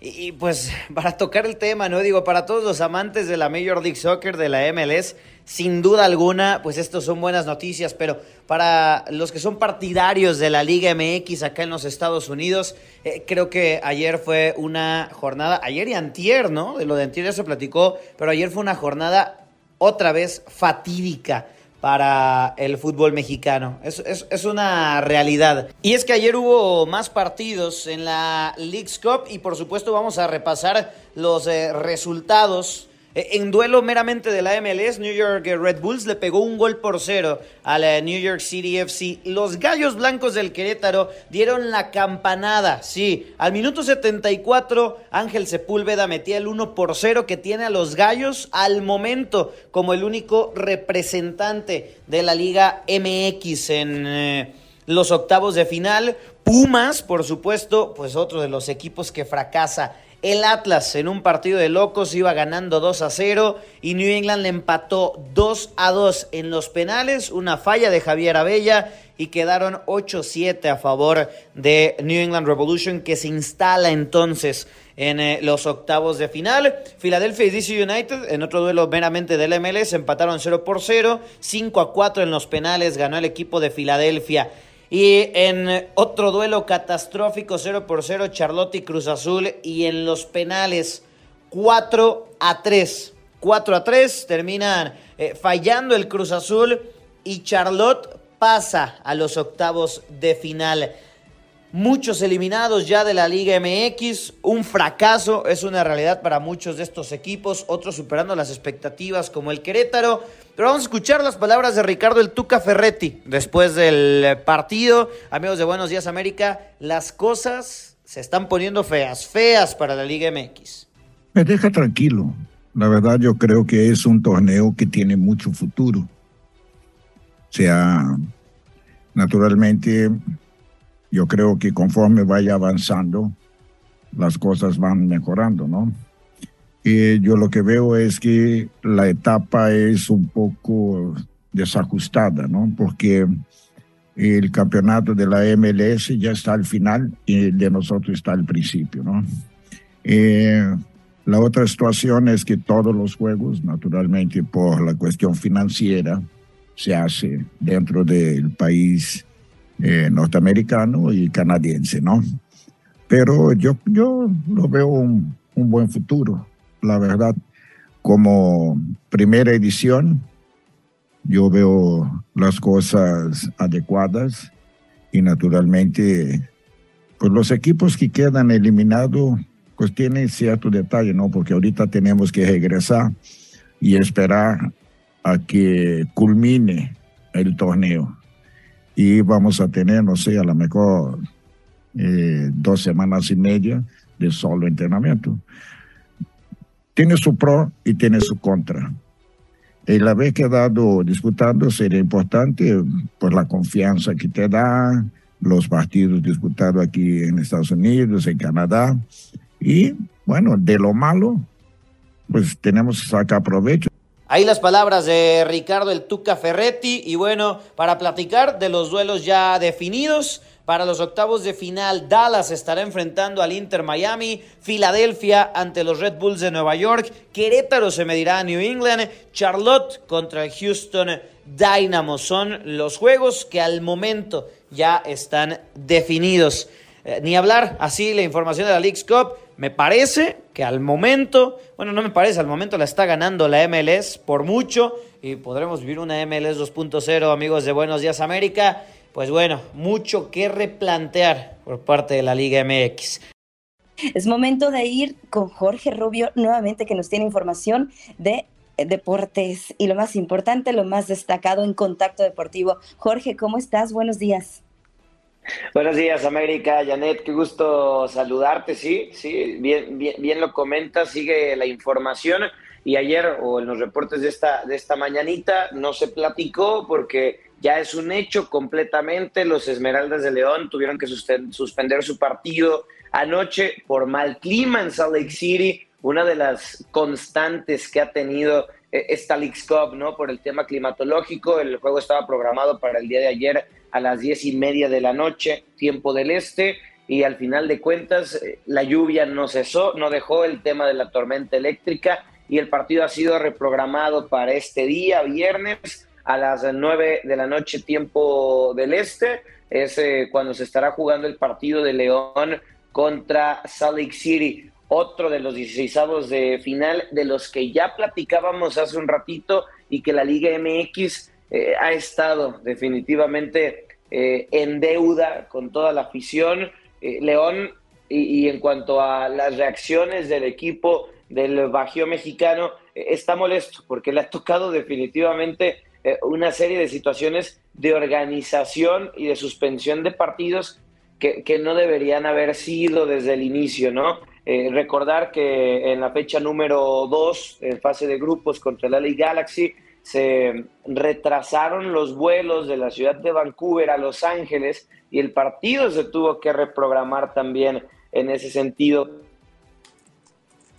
y, pues para tocar el tema, ¿no? Digo, para todos los amantes de la Major League Soccer, de la MLS, sin duda alguna, pues estos son buenas noticias, pero para los que son partidarios de la Liga MX acá en los Estados Unidos, eh, creo que ayer fue una jornada, ayer y antier, ¿no? De lo de antier ya se platicó, pero ayer fue una jornada otra vez fatídica para el fútbol mexicano. Es, es, una realidad. Y es que ayer hubo más partidos en la League's Cup y por supuesto vamos a repasar los eh, resultados en duelo meramente de la MLS, New York Red Bulls le pegó un gol por cero a la New York City FC. Los Gallos Blancos del Querétaro dieron la campanada, sí. Al minuto 74, Ángel Sepúlveda metía el 1 por 0 que tiene a los Gallos al momento como el único representante de la Liga MX en eh, los octavos de final. Pumas, por supuesto, pues otro de los equipos que fracasa el Atlas en un partido de locos iba ganando 2 a 0 y New England le empató 2 a 2 en los penales, una falla de Javier Abella y quedaron 8-7 a favor de New England Revolution que se instala entonces en eh, los octavos de final. Philadelphia y DC United en otro duelo meramente del MLS empataron 0 por 0, 5 a 4 en los penales ganó el equipo de Filadelfia. Y en otro duelo catastrófico, 0 por 0, Charlotte y Cruz Azul. Y en los penales, 4 a 3. 4 a 3, terminan eh, fallando el Cruz Azul y Charlotte pasa a los octavos de final. Muchos eliminados ya de la Liga MX, un fracaso, es una realidad para muchos de estos equipos, otros superando las expectativas como el Querétaro. Pero vamos a escuchar las palabras de Ricardo el Tuca Ferretti después del partido. Amigos de Buenos Días América, las cosas se están poniendo feas, feas para la Liga MX. Me deja tranquilo. La verdad yo creo que es un torneo que tiene mucho futuro. O sea, naturalmente yo creo que conforme vaya avanzando, las cosas van mejorando, ¿no? Y yo lo que veo es que la etapa es un poco desajustada, ¿no? Porque el campeonato de la MLS ya está al final y el de nosotros está al principio, ¿no? Eh, la otra situación es que todos los juegos, naturalmente por la cuestión financiera, se hace dentro del país eh, norteamericano y canadiense, ¿no? Pero yo, yo lo veo un, buen futuro, la verdad. Como primera edición, yo veo las cosas adecuadas y naturalmente, pues los equipos que quedan eliminados, pues tienen cierto detalle, ¿no? Porque ahorita tenemos que regresar y esperar a que culmine el torneo y vamos a tener, no sé, a lo mejor eh, dos semanas y media de solo entrenamiento. Tiene su pro y tiene su contra. El haber quedado disputando sería importante por la confianza que te da, los partidos disputados aquí en Estados Unidos, en Canadá. Y bueno, de lo malo, pues tenemos que sacar provecho. Ahí las palabras de Ricardo el Tuca Ferretti y bueno, para platicar de los duelos ya definidos, para los octavos de final, Dallas estará enfrentando al Inter Miami, Filadelfia ante los Red Bulls de Nueva York, Querétaro se medirá a New England, Charlotte contra el Houston Dynamo. Son los juegos que al momento ya están definidos. Eh, ni hablar, así la información de la League's Cup. Me parece que al momento, bueno, no me parece, al momento la está ganando la MLS por mucho y podremos vivir una MLS 2.0, amigos de Buenos Días América. Pues bueno, mucho que replantear por parte de la Liga MX. Es momento de ir con Jorge Rubio nuevamente que nos tiene información de deportes y lo más importante, lo más destacado en Contacto Deportivo. Jorge, ¿cómo estás? Buenos días. Buenos días, América. Janet, qué gusto saludarte. Sí, sí, bien, bien, lo comentas, sigue la información. y ayer o en los reportes de esta, de esta mañanita no se platicó porque ya es un hecho completamente. Los Esmeraldas de León tuvieron que suspender su partido anoche por mal clima en Salt Lake City, una de las constantes que ha tenido eh, esta League's Cup, ¿no? Por el tema climatológico. El juego estaba programado para el día de ayer a las diez y media de la noche, tiempo del este. Y al final de cuentas, eh, la lluvia no cesó, no dejó el tema de la tormenta eléctrica y el partido ha sido reprogramado para este día, viernes, a las 9 de la noche, tiempo del este. Es eh, cuando se estará jugando el partido de León contra Salt Lake City, otro de los 16 de final de los que ya platicábamos hace un ratito y que la Liga MX eh, ha estado definitivamente eh, en deuda con toda la afición. León, y, y en cuanto a las reacciones del equipo del Bajío mexicano, está molesto porque le ha tocado definitivamente eh, una serie de situaciones de organización y de suspensión de partidos que, no deberían haber sido desde el inicio, ¿no? Eh, recordar que en la fecha número 2, en fase de grupos contra el LA Galaxy, se retrasaron los vuelos de la ciudad de Vancouver a Los Ángeles y el partido se tuvo que reprogramar también en ese sentido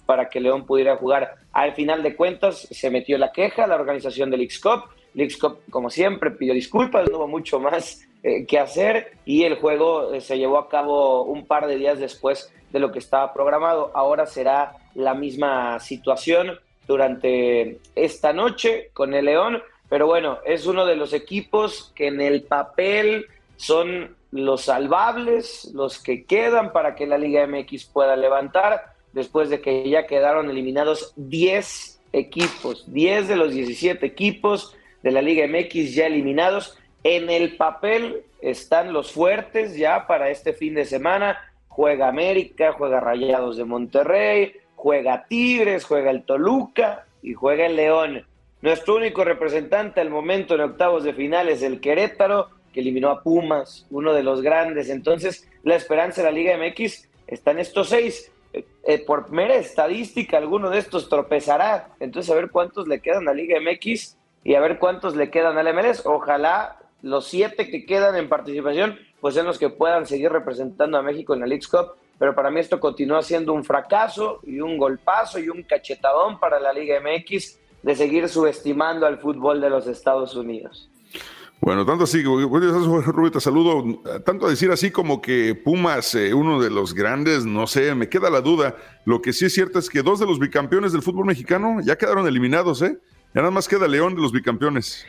para que León pudiera jugar. Al final de cuentas, se metió la queja la organización del X-Cup Leagues como siempre, pidió disculpas, no hubo mucho más eh, que hacer y el juego eh, se llevó a cabo un par de días después de lo que estaba programado. Ahora será la misma situación durante esta noche con el León, pero bueno, es uno de los equipos que en el papel son los salvables, los que quedan para que la Liga MX pueda levantar, después de que ya quedaron eliminados 10 equipos, 10 de los 17 equipos de la Liga MX ya eliminados. En el papel están los fuertes ya para este fin de semana. Juega América, juega Rayados de Monterrey, juega Tigres, juega el Toluca y juega el León. Nuestro único representante al momento en octavos de final es el Querétaro, que eliminó a Pumas, uno de los grandes. Entonces, la esperanza de la Liga MX está en estos seis. Eh, eh, por mera estadística, alguno de estos tropezará. Entonces, a ver cuántos le quedan a Liga MX y a ver cuántos le quedan al MLS. Ojalá los siete que quedan en participación pues sean los que puedan seguir representando a México en la League Cup. Pero para mí esto continúa siendo un fracaso y un golpazo y un cachetadón para la Liga MX de seguir subestimando al fútbol de los Estados Unidos. Bueno, tanto así, Rubén, te saludo. Tanto a decir así como que Pumas, eh, uno de los grandes, no sé, me queda la duda. Lo que sí es cierto es que dos de los bicampeones del fútbol mexicano ya quedaron eliminados, ¿eh? Ya nada más queda León de los bicampeones.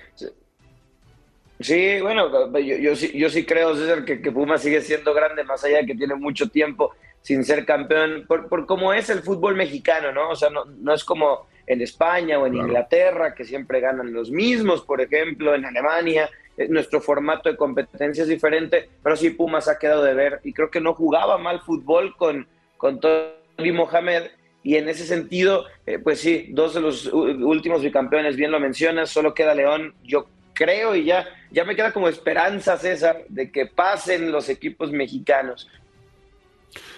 Sí. bueno, yo, sí, creo, César, que, que Puma sigue siendo grande, más allá de que tiene mucho tiempo sin ser campeón, por, por cómo es el fútbol mexicano, ¿no? O sea, no, no es como en España o en Inglaterra, que siempre ganan los mismos, por ejemplo, en Alemania. Eh, nuestro formato de competencia es diferente, pero sí Pumas ha quedado de ver y creo que no jugaba mal fútbol con, con Tony Mohamed y en ese sentido, eh, pues sí, dos de los últimos bicampeones, bien lo mencionas, solo queda León, yo creo y ya, ya me queda como esperanza, César, de que pasen los equipos mexicanos.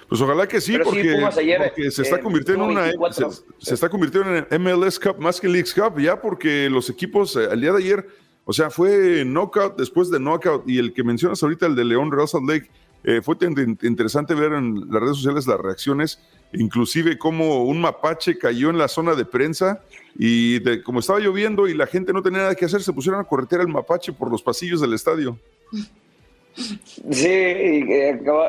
Pues ojalá que sí, porque, se está convirtiendo en una se, está convirtiendo en MLS Cup más que Leagues Cup, ya porque los equipos eh, día de ayer, o sea, fue knockout después de knockout, y el que mencionas ahorita, el de León Real Salt Lake, eh, fue interesante ver en las redes sociales las reacciones inclusive como un mapache cayó en la zona de prensa y como estaba lloviendo y la gente no tenía nada que hacer, se pusieron a corretear el mapache por los pasillos del estadio. Sí,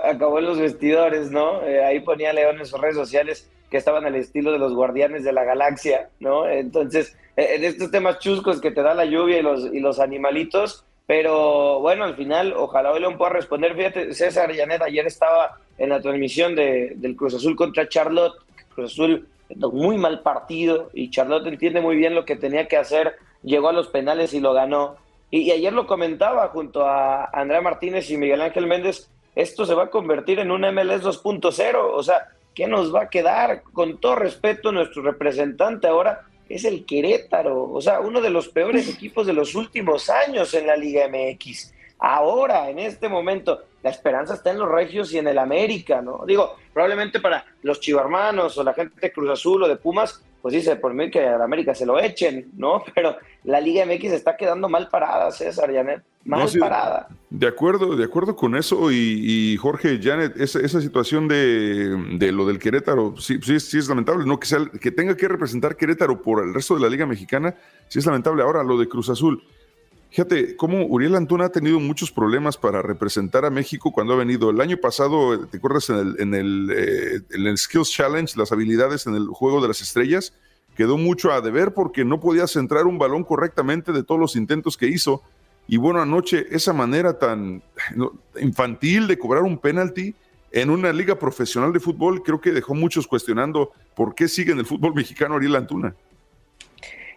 acabó, en los vestidores, ¿no? Eh, ahí ponía León en sus redes sociales que estaban al estilo de los guardianes de la galaxia, ¿no? Entonces, eh, en estos temas chuscos que te da la lluvia y los, y los animalitos, pero bueno, al final, ojalá hoy León pueda responder. Fíjate, César Llanet ayer estaba en la transmisión de, del Cruz Azul contra Charlotte. Cruz Azul, muy mal partido y Charlotte entiende muy bien lo que tenía que hacer. Llegó a los penales y lo ganó. Y, ayer lo comentaba junto a Andrea Martínez y Miguel Ángel Méndez. Esto se va a convertir en un MLS 2.0. O sea, ¿qué nos va a quedar? Con todo respeto, nuestro representante ahora es el Querétaro, o sea, uno de los peores equipos de los últimos años en la Liga MX. Ahora, en este momento, la esperanza está en los Regios y en el América, ¿no? Digo, probablemente para los chivarmanos o la gente de Cruz Azul o de Pumas, pues dice por mí que a América se lo echen, ¿no? Pero la Liga MX está quedando mal parada, César Janet, mal parada. De acuerdo, de acuerdo con eso y, Jorge, Janet, esa, esa situación de, de, lo del Querétaro, sí, sí, sí, es lamentable, ¿no? Que, sea, que tenga que representar Querétaro por el resto de la Liga Mexicana, sí es lamentable. Ahora, lo de Cruz Azul. Fíjate cómo Uriel Antuna ha tenido muchos problemas para representar a México cuando ha venido. El año pasado, ¿te acuerdas eh, en el Skills Challenge, las habilidades en el juego de las estrellas? Quedó mucho a deber porque no podía centrar un balón correctamente de todos los intentos que hizo. Y bueno, anoche esa manera tan infantil de cobrar un penalti en una liga profesional de fútbol, creo que dejó muchos cuestionando por qué sigue en el fútbol mexicano Ariel Antuna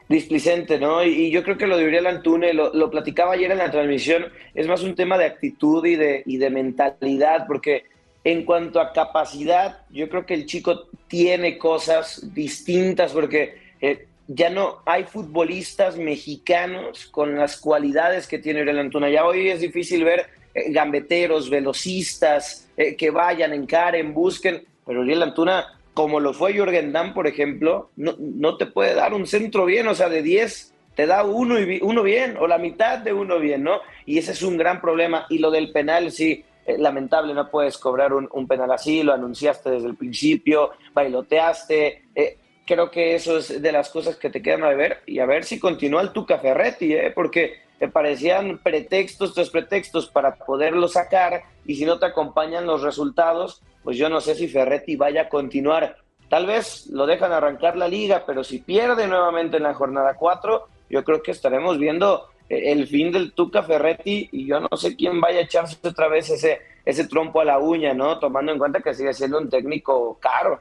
displicente, ¿no? Y, yo creo que lo de Uriel Antune, lo, lo, platicaba ayer en la transmisión, es más un tema de actitud y de, y de mentalidad, porque en cuanto a capacidad, yo creo que el chico tiene cosas distintas, porque eh, ya no hay futbolistas mexicanos con las cualidades que tiene Uriel Antuna. Ya hoy es difícil ver eh, gambeteros, velocistas, eh, que vayan, encaren, busquen, pero Uriel Antuna como lo fue Jürgen Damm, por ejemplo, no, no te puede dar un centro bien, o sea, de 10 te da uno, y, uno bien, o la mitad de uno bien, ¿no? Y ese es un gran problema. Y lo del penal, sí, eh, lamentable, no puedes cobrar un, penal así, lo anunciaste desde el principio, bailoteaste. Eh, creo que eso es de las cosas que te quedan a ver y a ver si continúa el Tuca Ferretti, ¿eh? porque te parecían pretextos tras pretextos para poderlo sacar y si no te acompañan los resultados, pues yo no sé si Ferretti vaya a continuar. Tal vez lo dejan arrancar la liga, pero si pierde nuevamente en la jornada 4, yo creo que estaremos viendo eh, el fin del Tuca Ferretti y yo no sé quién vaya a echarse otra vez ese, ese trompo a la uña, ¿no? Tomando en cuenta que sigue siendo un técnico caro.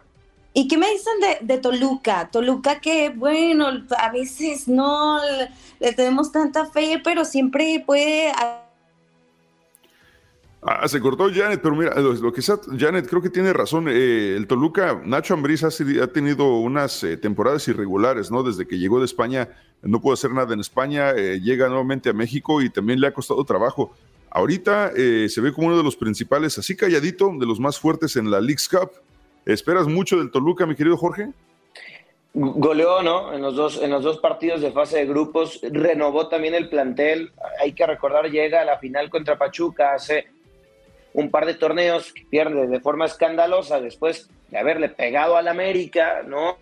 ¿Y qué me dicen de, de, Toluca? Toluca que, bueno, a veces no le tenemos tanta fe, pero siempre puede Ah, se cortó Janet, pero mira, lo, que sea, Janet creo que tiene razón. Eh, el Toluca, Nacho Ambriz ha, tenido unas eh, temporadas irregulares, ¿no? Desde que llegó de España, no pudo hacer nada en España, eh, llega nuevamente a México y también le ha costado trabajo. Ahorita se ve como uno de los principales, así calladito, de los más fuertes en la League's Cup. ¿Esperas mucho del Toluca, mi querido Jorge? Goleó, ¿no? En los, dos, en los dos partidos de fase de grupos, renovó también el plantel. Hay que recordar, llega a la final contra Pachuca hace un par de torneos pierde de forma escandalosa después de haberle pegado al América, ¿no?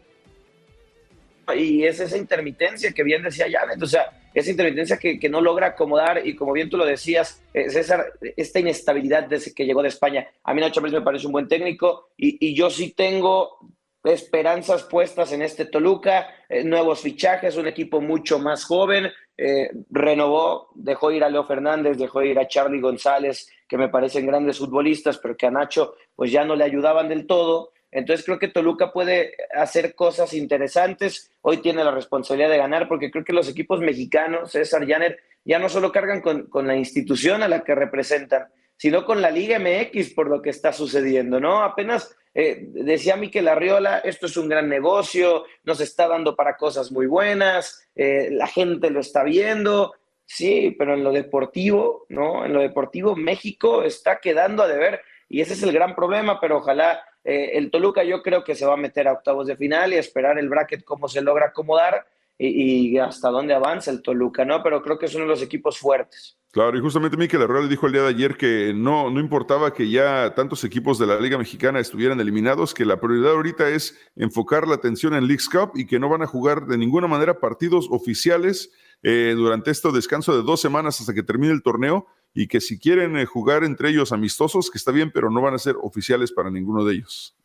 Y es esa intermitencia que bien decía Janet, o sea, esa intermitencia que, no logra acomodar y como bien tú lo decías, César, esta inestabilidad desde que llegó de España. A mí Nacho me parece un buen técnico y, y yo sí tengo esperanzas puestas en este Toluca, eh, nuevos fichajes, un equipo mucho más joven, eh, renovó, dejó ir a Leo Fernández, dejó ir a Charlie González, que me parecen grandes futbolistas, pero que a Nacho pues ya no le ayudaban del todo. Entonces creo que Toluca puede hacer cosas interesantes. Hoy tiene la responsabilidad de ganar porque creo que los equipos mexicanos, César Janer, ya no solo cargan con, con la institución a la que representan, sino con la Liga MX por lo que está sucediendo, ¿no? Apenas eh, decía Miquel Arriola, esto es un gran negocio, nos está dando para cosas muy buenas, eh, la gente lo está viendo, sí, pero en lo deportivo, ¿no? En lo deportivo México está quedando a deber y ese es el gran problema, pero ojalá eh, el Toluca yo creo que se va a meter a octavos de final y esperar el bracket cómo se logra acomodar y, hasta dónde avanza el Toluca, ¿no? Pero creo que es uno de los equipos fuertes. Claro, y justamente Miquel Arreola dijo el día de ayer que no, no importaba que ya tantos equipos de la Liga Mexicana estuvieran eliminados, que la prioridad ahorita es enfocar la atención en Leagues Cup y que no van a jugar de ninguna manera partidos oficiales eh, durante este descanso de dos semanas hasta que termine el torneo y que si quieren eh, jugar entre ellos amistosos, que está bien, pero no van a ser oficiales para ninguno de ellos.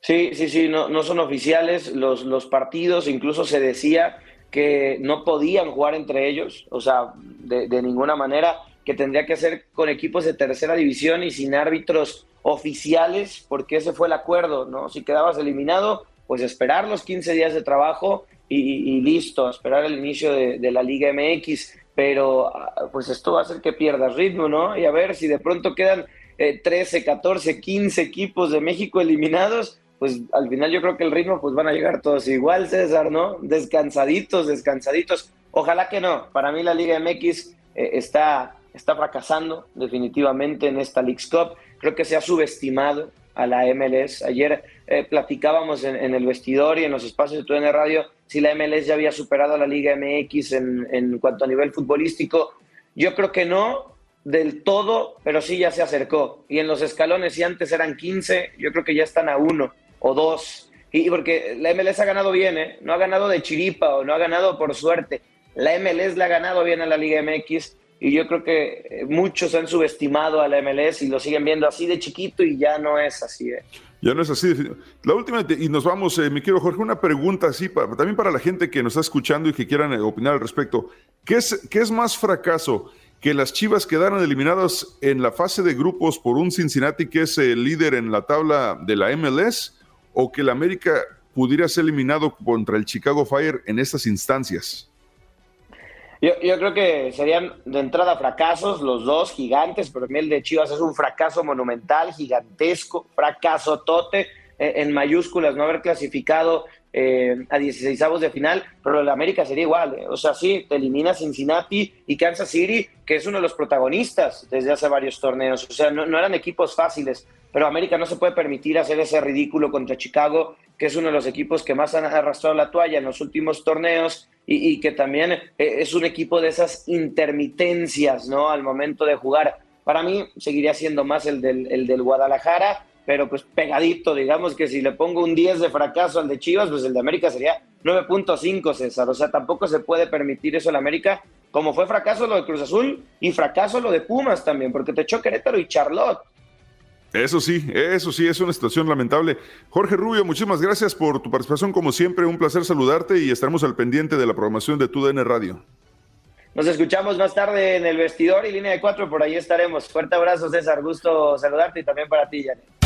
Sí, sí, sí, no, no son oficiales los, los partidos, incluso se decía que no podían jugar entre ellos, o sea, de, de, ninguna manera, que tendría que ser con equipos de tercera división y sin árbitros oficiales, porque ese fue el acuerdo, ¿no? Si quedabas eliminado, pues esperar los 15 días de trabajo y, listo, esperar el inicio de, la Liga MX, pero ah, pues esto va a hacer que pierdas ritmo, ¿no? Y a ver si de pronto quedan 13, 14, 15 equipos de México eliminados, pues al final yo creo que el ritmo pues van a llegar todos igual, César, ¿no? Descansaditos, descansaditos. Ojalá que no. Para mí la Liga MX eh, está, está fracasando definitivamente en esta League's Cup. Creo que se ha subestimado a la MLS. Ayer eh, platicábamos en, el vestidor y en los espacios de TUN Radio si la MLS ya había superado a la Liga MX en, en cuanto a nivel futbolístico. Yo creo que no del todo, pero sí ya se acercó. Y en los escalones, si antes eran 15, yo creo que ya están a uno o dos. Y porque la MLS ha ganado bien, ¿eh? no ha ganado de chiripa o no ha ganado por suerte. La MLS le ha ganado bien a la Liga MX y yo creo que eh, muchos han subestimado a la MLS y lo siguen viendo así de chiquito y ya no es así. ¿eh? Ya no es así. La última, y nos vamos, eh, mi querido Jorge, una pregunta así, para, también para la gente que nos está escuchando y que quieran eh, opinar al respecto. ¿Qué es, ¿Qué es más fracaso? ¿Que las Chivas quedaron eliminadas en la fase de grupos por un Cincinnati que es el líder en la tabla de la MLS? ¿O que el América pudiera ser eliminado contra el Chicago Fire en estas instancias? Yo, creo que serían de entrada fracasos, los dos gigantes, pero el de Chivas es un fracaso monumental, gigantesco, fracaso tote eh, en mayúsculas, no haber clasificado eh, a 16 avos de final, pero el América sería igual. Eh. O sea, sí, te elimina Cincinnati y Kansas City, que es uno de los protagonistas desde hace varios torneos. O sea, no eran equipos fáciles, pero América no se puede permitir hacer ese ridículo contra Chicago, que es uno de los equipos que más han arrastrado la toalla en los últimos torneos y, que también eh, es un equipo de esas intermitencias, ¿no? Al momento de jugar. Para mí seguiría siendo más el del, el del Guadalajara, pero pues pegadito, digamos que si le pongo un 10 de fracaso al de Chivas, pues el de América sería 9.5, César. O sea, tampoco se puede permitir eso el América, como fue fracaso lo de Cruz Azul y fracaso lo de Pumas también, porque te echó Querétaro y Charlotte. Eso sí, eso sí, es una situación lamentable. Jorge Rubio, muchísimas gracias por tu participación, como siempre, un placer saludarte y estaremos al pendiente de la programación de TUDN Radio. Nos escuchamos más tarde en el vestidor y línea de cuatro, por ahí estaremos. Fuerte abrazo, César, gusto saludarte y también para ti, Janet.